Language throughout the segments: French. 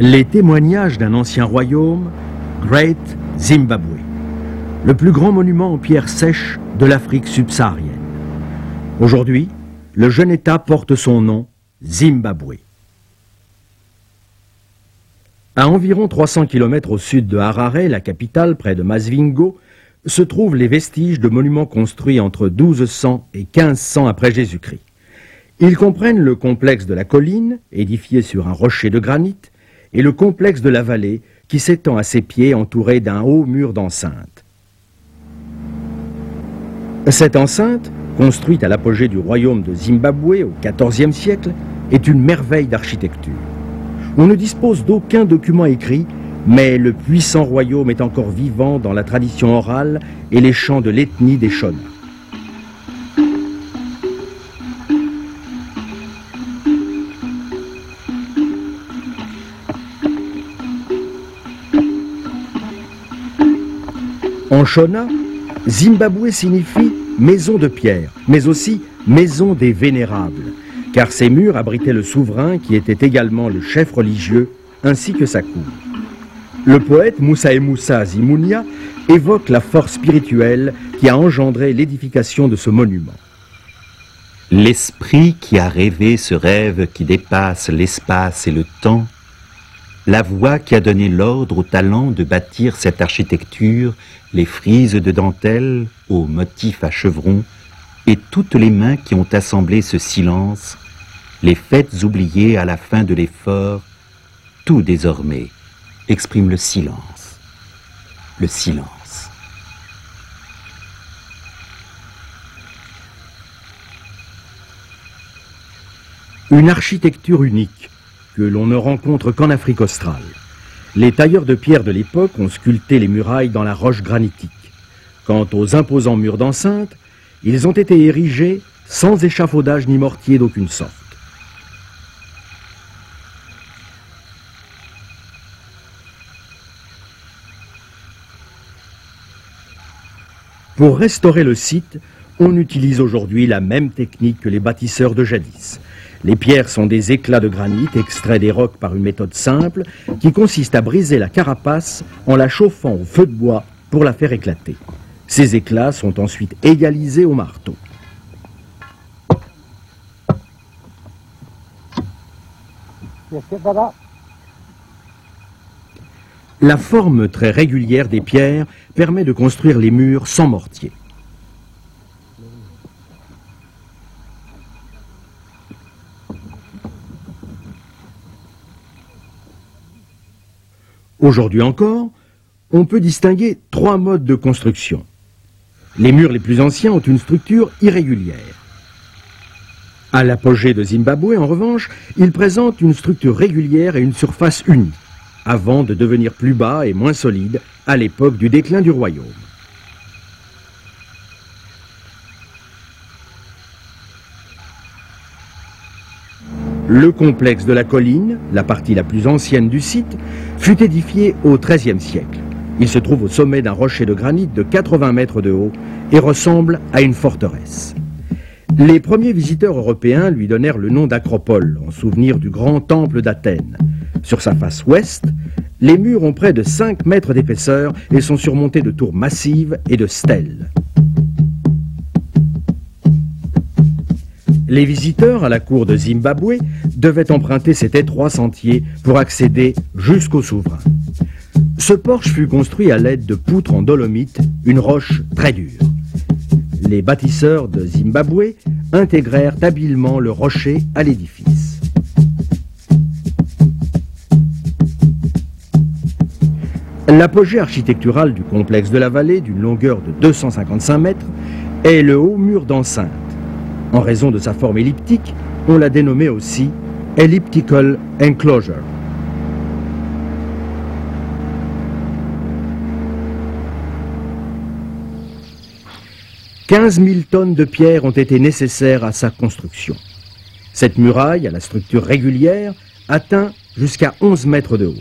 Les témoignages d'un ancien royaume, Great Zimbabwe, le plus grand monument en pierre sèche de l'Afrique subsaharienne. Aujourd'hui, le jeune État porte son nom, Zimbabwe. À environ 300 km au sud de Harare, la capitale, près de Masvingo, se trouvent les vestiges de monuments construits entre 1200 et 1500 après Jésus-Christ. Ils comprennent le complexe de la colline, édifié sur un rocher de granit, et le complexe de la vallée, qui s'étend à ses pieds entouré d'un haut mur d'enceinte. Cette enceinte, construite à l'apogée du royaume de Zimbabwe au XIVe siècle, est une merveille d'architecture. On ne dispose d'aucun document écrit, mais le puissant royaume est encore vivant dans la tradition orale et les chants de l'ethnie des Shona. En Shona, Zimbabwe signifie maison de pierre, mais aussi maison des vénérables, car ces murs abritaient le souverain qui était également le chef religieux, ainsi que sa cour. Le poète Moussa Moussa Zimounia évoque la force spirituelle qui a engendré l'édification de ce monument. L'esprit qui a rêvé ce rêve qui dépasse l'espace et le temps, la voix qui a donné l'ordre au talent de bâtir cette architecture les frises de dentelle aux motifs à chevrons, et toutes les mains qui ont assemblé ce silence, les fêtes oubliées à la fin de l'effort, tout désormais exprime le silence. Le silence. Une architecture unique que l'on ne rencontre qu'en Afrique australe. Les tailleurs de pierre de l'époque ont sculpté les murailles dans la roche granitique. Quant aux imposants murs d'enceinte, ils ont été érigés sans échafaudage ni mortier d'aucune sorte. Pour restaurer le site, on utilise aujourd'hui la même technique que les bâtisseurs de jadis. Les pierres sont des éclats de granit extraits des rocs par une méthode simple qui consiste à briser la carapace en la chauffant au feu de bois pour la faire éclater. Ces éclats sont ensuite égalisés au marteau. La forme très régulière des pierres permet de construire les murs sans mortier. Aujourd'hui encore, on peut distinguer trois modes de construction. Les murs les plus anciens ont une structure irrégulière. À l'apogée de Zimbabwe, en revanche, ils présentent une structure régulière et une surface unie, avant de devenir plus bas et moins solides à l'époque du déclin du royaume. Le complexe de la colline, la partie la plus ancienne du site, fut édifié au XIIIe siècle. Il se trouve au sommet d'un rocher de granit de 80 mètres de haut et ressemble à une forteresse. Les premiers visiteurs européens lui donnèrent le nom d'Acropole, en souvenir du grand temple d'Athènes. Sur sa face ouest, les murs ont près de 5 mètres d'épaisseur et sont surmontés de tours massives et de stèles. Les visiteurs à la cour de Zimbabwe devaient emprunter cet étroit sentier pour accéder jusqu'au souverain. Ce porche fut construit à l'aide de poutres en dolomite, une roche très dure. Les bâtisseurs de Zimbabwe intégrèrent habilement le rocher à l'édifice. L'apogée architecturale du complexe de la vallée, d'une longueur de 255 mètres, est le haut mur d'enceinte en raison de sa forme elliptique, on l'a dénommé aussi Elliptical Enclosure. « 15 000 tonnes de pierre ont été nécessaires à sa construction. Cette muraille, à la structure régulière, atteint jusqu'à 11 mètres de haut.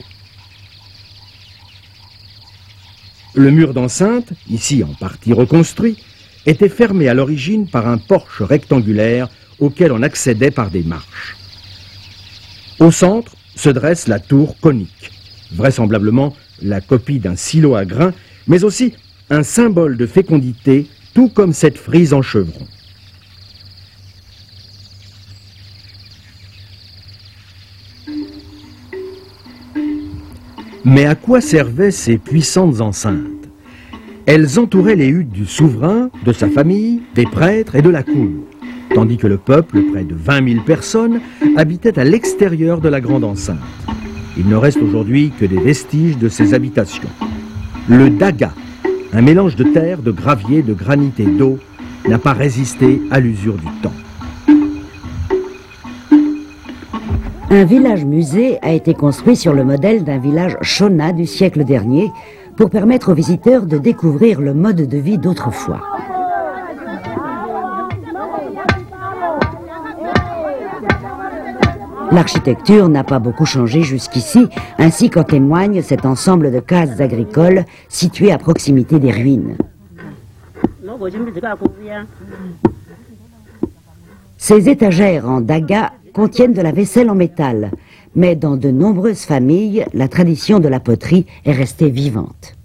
Le mur d'enceinte, ici en partie reconstruit, était fermé à l'origine par un porche rectangulaire auquel on accédait par des marches. Au centre se dresse la tour conique, vraisemblablement la copie d'un silo à grains, mais aussi un symbole de fécondité, tout comme cette frise en chevron. Mais à quoi servaient ces puissantes enceintes? Elles entouraient les huttes du souverain, de sa famille, des prêtres et de la cour, tandis que le peuple, près de 20 000 personnes, habitait à l'extérieur de la grande enceinte. Il ne reste aujourd'hui que des vestiges de ces habitations. Le daga, un mélange de terre, de gravier, de granit et d'eau, n'a pas résisté à l'usure du temps. Un village-musée a été construit sur le modèle d'un village Shona du siècle dernier pour permettre aux visiteurs de découvrir le mode de vie d'autrefois. L'architecture n'a pas beaucoup changé jusqu'ici, ainsi qu'en témoigne cet ensemble de cases agricoles situées à proximité des ruines. Ces étagères en daga contiennent de la vaisselle en métal, mais dans de nombreuses familles, la tradition de la poterie est restée vivante.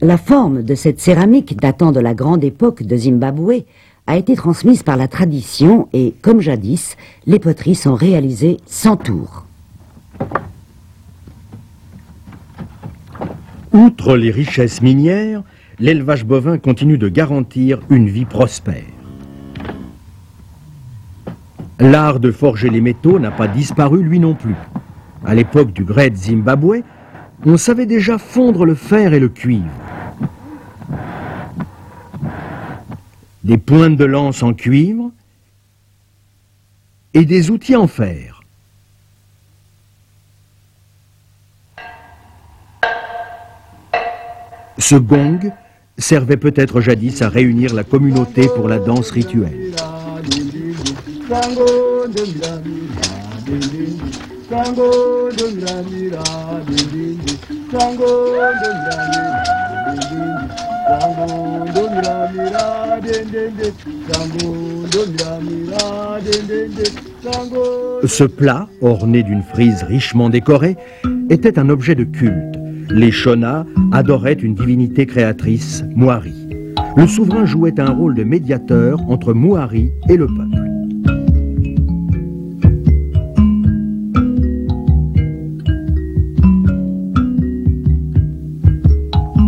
La forme de cette céramique datant de la grande époque de Zimbabwe a été transmise par la tradition et, comme jadis, les poteries sont réalisées sans tour. Outre les richesses minières, l'élevage bovin continue de garantir une vie prospère. L'art de forger les métaux n'a pas disparu lui non plus. À l'époque du Great Zimbabwe, on savait déjà fondre le fer et le cuivre. Des pointes de lance en cuivre et des outils en fer. Ce gong servait peut-être jadis à réunir la communauté pour la danse rituelle. Ce plat, orné d'une frise richement décorée, était un objet de culte. Les Shona adoraient une divinité créatrice, Muari. Le souverain jouait un rôle de médiateur entre Muari et le peuple.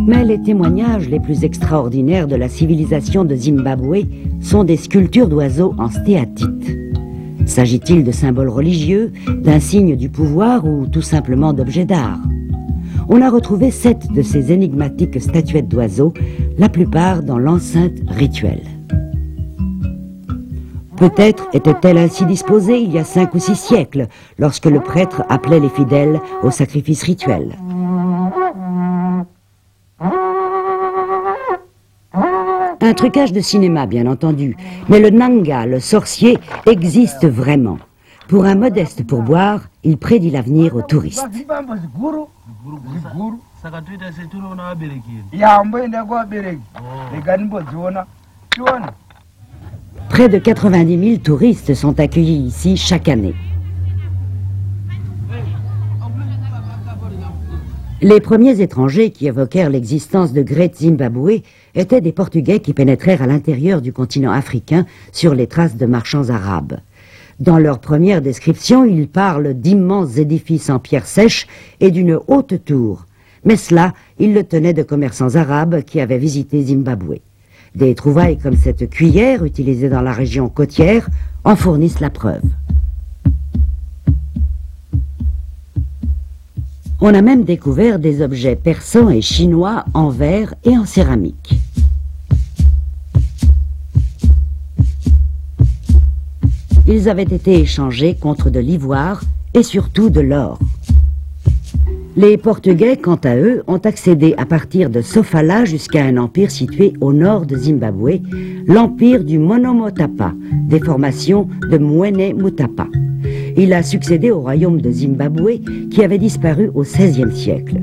Mais les témoignages les plus extraordinaires de la civilisation de Zimbabwe sont des sculptures d'oiseaux en stéatite. S'agit-il de symboles religieux, d'un signe du pouvoir ou tout simplement d'objets d'art? On a retrouvé sept de ces énigmatiques statuettes d'oiseaux, la plupart dans l'enceinte rituelle. Peut-être était-elle ainsi disposée il y a cinq ou six siècles, lorsque le prêtre appelait les fidèles au sacrifice rituel. Un trucage de cinéma, bien entendu, mais le Nanga, le sorcier, existe vraiment. Pour un modeste pourboire, il prédit l'avenir aux touristes. Près de 90 000 touristes sont accueillis ici chaque année. Les premiers étrangers qui évoquèrent l'existence de Great Zimbabwe étaient des Portugais qui pénétrèrent à l'intérieur du continent africain sur les traces de marchands arabes. Dans leur première description, ils parlent d'immenses édifices en pierre sèche et d'une haute tour. Mais cela, ils le tenaient de commerçants arabes qui avaient visité Zimbabwe. Des trouvailles comme cette cuillère utilisée dans la région côtière en fournissent la preuve. On a même découvert des objets persans et chinois en verre et en céramique. Ils avaient été échangés contre de l'ivoire et surtout de l'or. Les Portugais, quant à eux, ont accédé à partir de Sofala jusqu'à un empire situé au nord de Zimbabwe, l'empire du Monomotapa, des formations de Mwene Mutapa. Il a succédé au royaume de Zimbabwe qui avait disparu au XVIe siècle.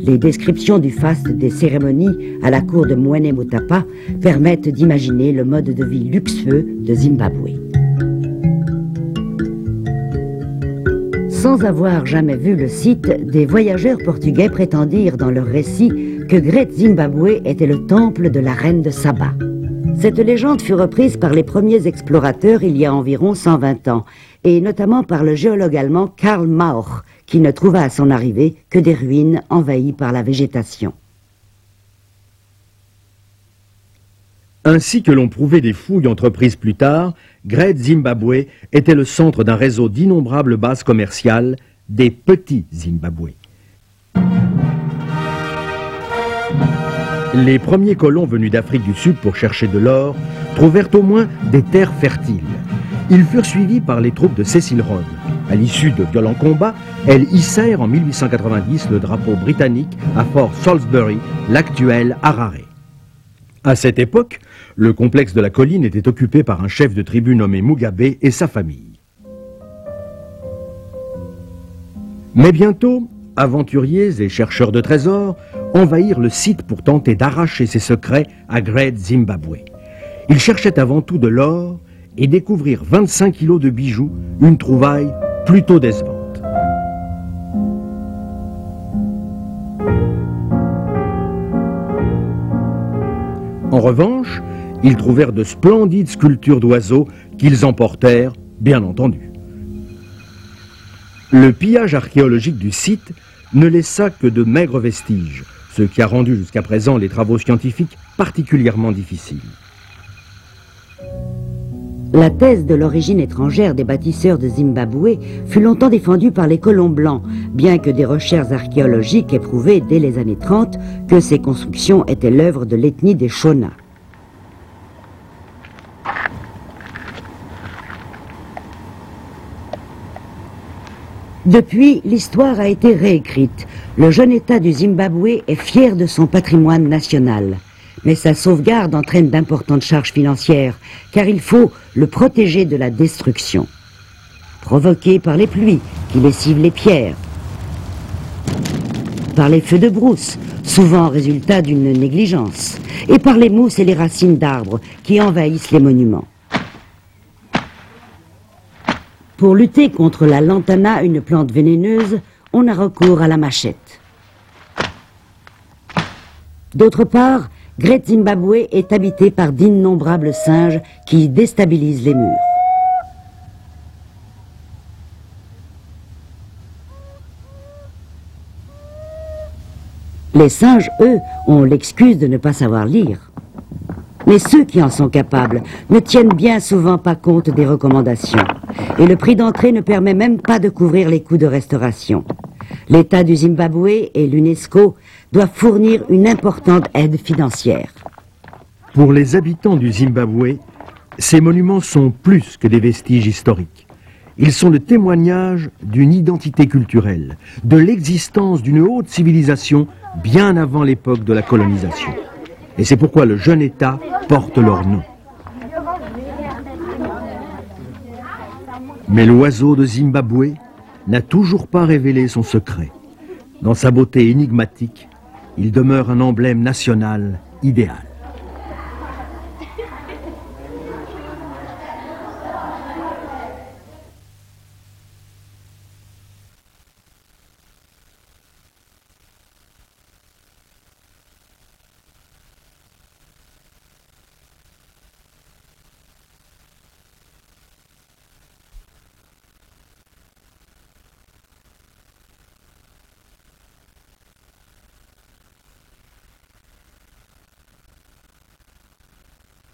Les descriptions du faste des cérémonies à la cour de moenemotapa permettent d'imaginer le mode de vie luxueux de Zimbabwe. Sans avoir jamais vu le site, des voyageurs portugais prétendirent dans leur récit que Great Zimbabwe était le temple de la reine de Saba. Cette légende fut reprise par les premiers explorateurs il y a environ 120 ans, et notamment par le géologue allemand Karl Mauch, qui ne trouva à son arrivée que des ruines envahies par la végétation. Ainsi que l'ont prouvé des fouilles entreprises plus tard, Great Zimbabwe était le centre d'un réseau d'innombrables bases commerciales, des petits Zimbabwe. Les premiers colons venus d'Afrique du Sud pour chercher de l'or trouvèrent au moins des terres fertiles. Ils furent suivis par les troupes de Cecil Rhodes. À l'issue de violents combats, elles hissèrent en 1890 le drapeau britannique à Fort Salisbury, l'actuel Harare. À cette époque, le complexe de la colline était occupé par un chef de tribu nommé Mugabe et sa famille. Mais bientôt, aventuriers et chercheurs de trésors envahirent le site pour tenter d'arracher ses secrets à Great Zimbabwe. Ils cherchaient avant tout de l'or et découvrirent 25 kilos de bijoux, une trouvaille plutôt décevante. En revanche, ils trouvèrent de splendides sculptures d'oiseaux qu'ils emportèrent, bien entendu. Le pillage archéologique du site ne laissa que de maigres vestiges, ce qui a rendu jusqu'à présent les travaux scientifiques particulièrement difficiles. La thèse de l'origine étrangère des bâtisseurs de Zimbabwe fut longtemps défendue par les colons blancs, bien que des recherches archéologiques aient prouvé dès les années 30 que ces constructions étaient l'œuvre de l'ethnie des Shona. Depuis, l'histoire a été réécrite. Le jeune État du Zimbabwe est fier de son patrimoine national. Mais sa sauvegarde entraîne d'importantes charges financières, car il faut le protéger de la destruction. Provoquée par les pluies qui lessivent les pierres, par les feux de brousse, souvent résultat d'une négligence, et par les mousses et les racines d'arbres qui envahissent les monuments. Pour lutter contre la lantana, une plante vénéneuse, on a recours à la machette. D'autre part, Great Zimbabwe est habité par d'innombrables singes qui déstabilisent les murs. Les singes, eux, ont l'excuse de ne pas savoir lire. Mais ceux qui en sont capables ne tiennent bien souvent pas compte des recommandations. Et le prix d'entrée ne permet même pas de couvrir les coûts de restauration. L'État du Zimbabwe et l'UNESCO doivent fournir une importante aide financière. Pour les habitants du Zimbabwe, ces monuments sont plus que des vestiges historiques. Ils sont le témoignage d'une identité culturelle, de l'existence d'une haute civilisation bien avant l'époque de la colonisation. Et c'est pourquoi le jeune État porte leur nom. Mais l'oiseau de Zimbabwe n'a toujours pas révélé son secret. Dans sa beauté énigmatique, il demeure un emblème national idéal.